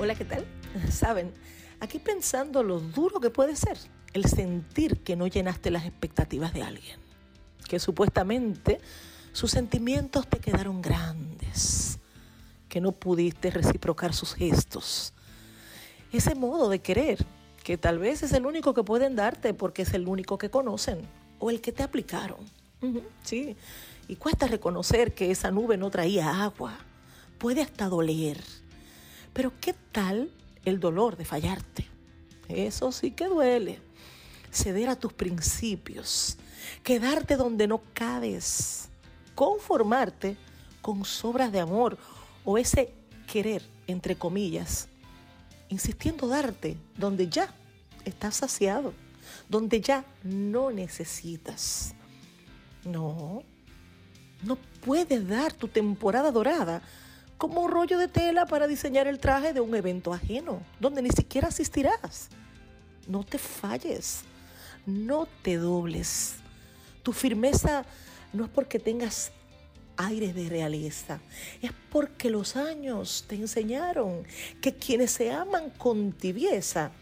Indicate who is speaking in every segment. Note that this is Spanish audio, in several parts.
Speaker 1: Hola, ¿qué tal? Saben, aquí pensando lo duro que puede ser el sentir que no llenaste las expectativas de alguien, que supuestamente sus sentimientos te quedaron grandes, que no pudiste reciprocar sus gestos. Ese modo de querer, que tal vez es el único que pueden darte porque es el único que conocen o el que te aplicaron. sí, y cuesta reconocer que esa nube no traía agua. Puede hasta doler pero ¿qué tal el dolor de fallarte? Eso sí que duele. Ceder a tus principios, quedarte donde no cabes, conformarte con sobras de amor o ese querer, entre comillas, insistiendo darte donde ya estás saciado, donde ya no necesitas. No, no puedes dar tu temporada dorada como un rollo de tela para diseñar el traje de un evento ajeno, donde ni siquiera asistirás. No te falles, no te dobles. Tu firmeza no es porque tengas aire de realeza, es porque los años te enseñaron que quienes se aman con tibieza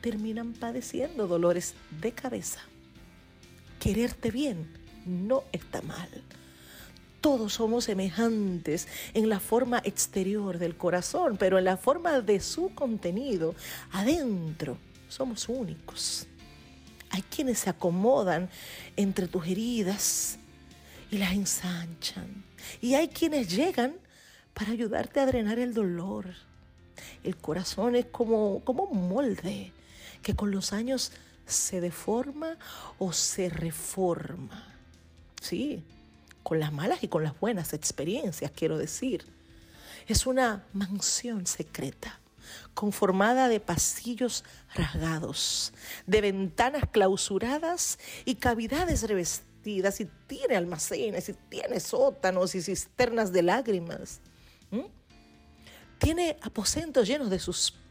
Speaker 1: terminan padeciendo dolores de cabeza. Quererte bien no está mal todos somos semejantes en la forma exterior del corazón, pero en la forma de su contenido, adentro, somos únicos. Hay quienes se acomodan entre tus heridas y las ensanchan. Y hay quienes llegan para ayudarte a drenar el dolor. El corazón es como, como un molde que con los años se deforma o se reforma. Sí, con las malas y con las buenas experiencias, quiero decir. Es una mansión secreta, conformada de pasillos rasgados, de ventanas clausuradas y cavidades revestidas, y tiene almacenes, y tiene sótanos y cisternas de lágrimas. Tiene aposentos llenos de suspiros,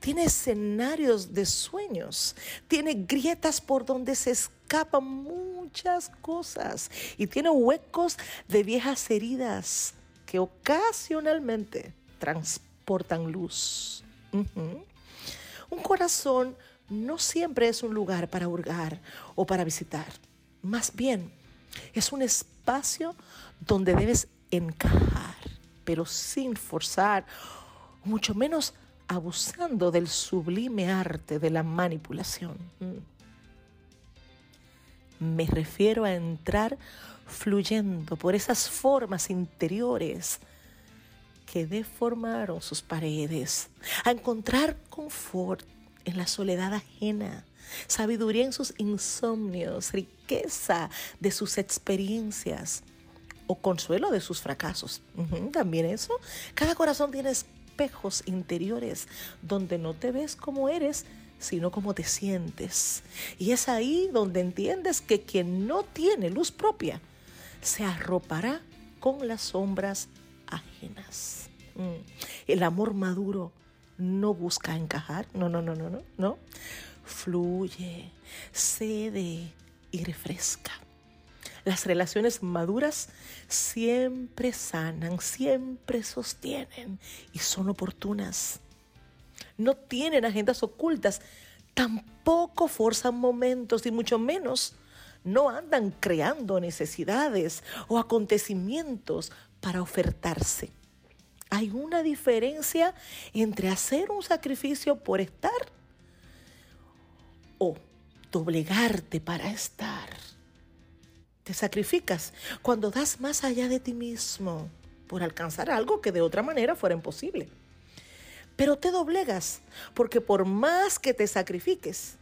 Speaker 1: tiene escenarios de sueños, tiene grietas por donde se escapan muchas cosas y tiene huecos de viejas heridas que ocasionalmente transportan luz. Un corazón no siempre es un lugar para hurgar o para visitar. Más bien, es un espacio donde debes encajar, pero sin forzar, mucho menos abusando del sublime arte de la manipulación. Mm. Me refiero a entrar fluyendo por esas formas interiores que deformaron sus paredes, a encontrar confort en la soledad ajena, sabiduría en sus insomnios, riqueza de sus experiencias o consuelo de sus fracasos. También eso. Cada corazón tiene espejos interiores donde no te ves como eres, sino como te sientes. Y es ahí donde entiendes que quien no tiene luz propia se arropará con las sombras ajenas. Mm. El amor maduro no busca encajar, no, no, no, no, no, no. Fluye, cede y refresca. Las relaciones maduras siempre sanan, siempre sostienen y son oportunas. No tienen agendas ocultas, tampoco forzan momentos y mucho menos no andan creando necesidades o acontecimientos para ofertarse. Hay una diferencia entre hacer un sacrificio por estar o doblegarte para estar. Te sacrificas cuando das más allá de ti mismo por alcanzar algo que de otra manera fuera imposible. Pero te doblegas porque por más que te sacrifiques,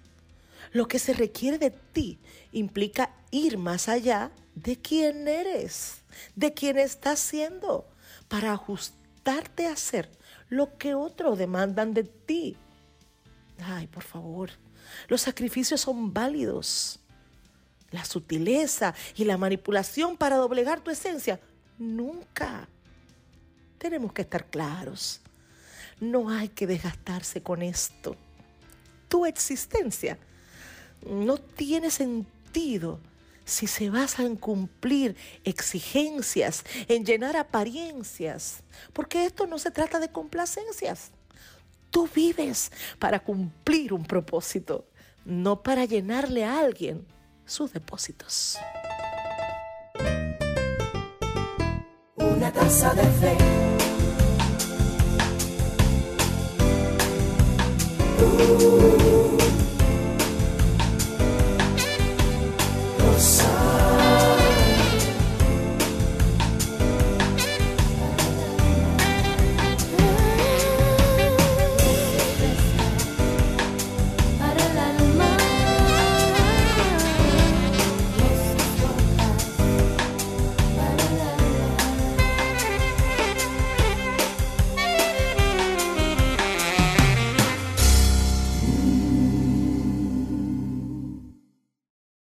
Speaker 1: lo que se requiere de ti implica ir más allá de quién eres, de quién estás siendo, para ajustarte a hacer lo que otros demandan de ti. Ay, por favor, los sacrificios son válidos la sutileza y la manipulación para doblegar tu esencia. Nunca. Tenemos que estar claros. No hay que desgastarse con esto. Tu existencia no tiene sentido si se basa en cumplir exigencias, en llenar apariencias, porque esto no se trata de complacencias. Tú vives para cumplir un propósito, no para llenarle a alguien sus depósitos.
Speaker 2: Una taza de fe. Uh,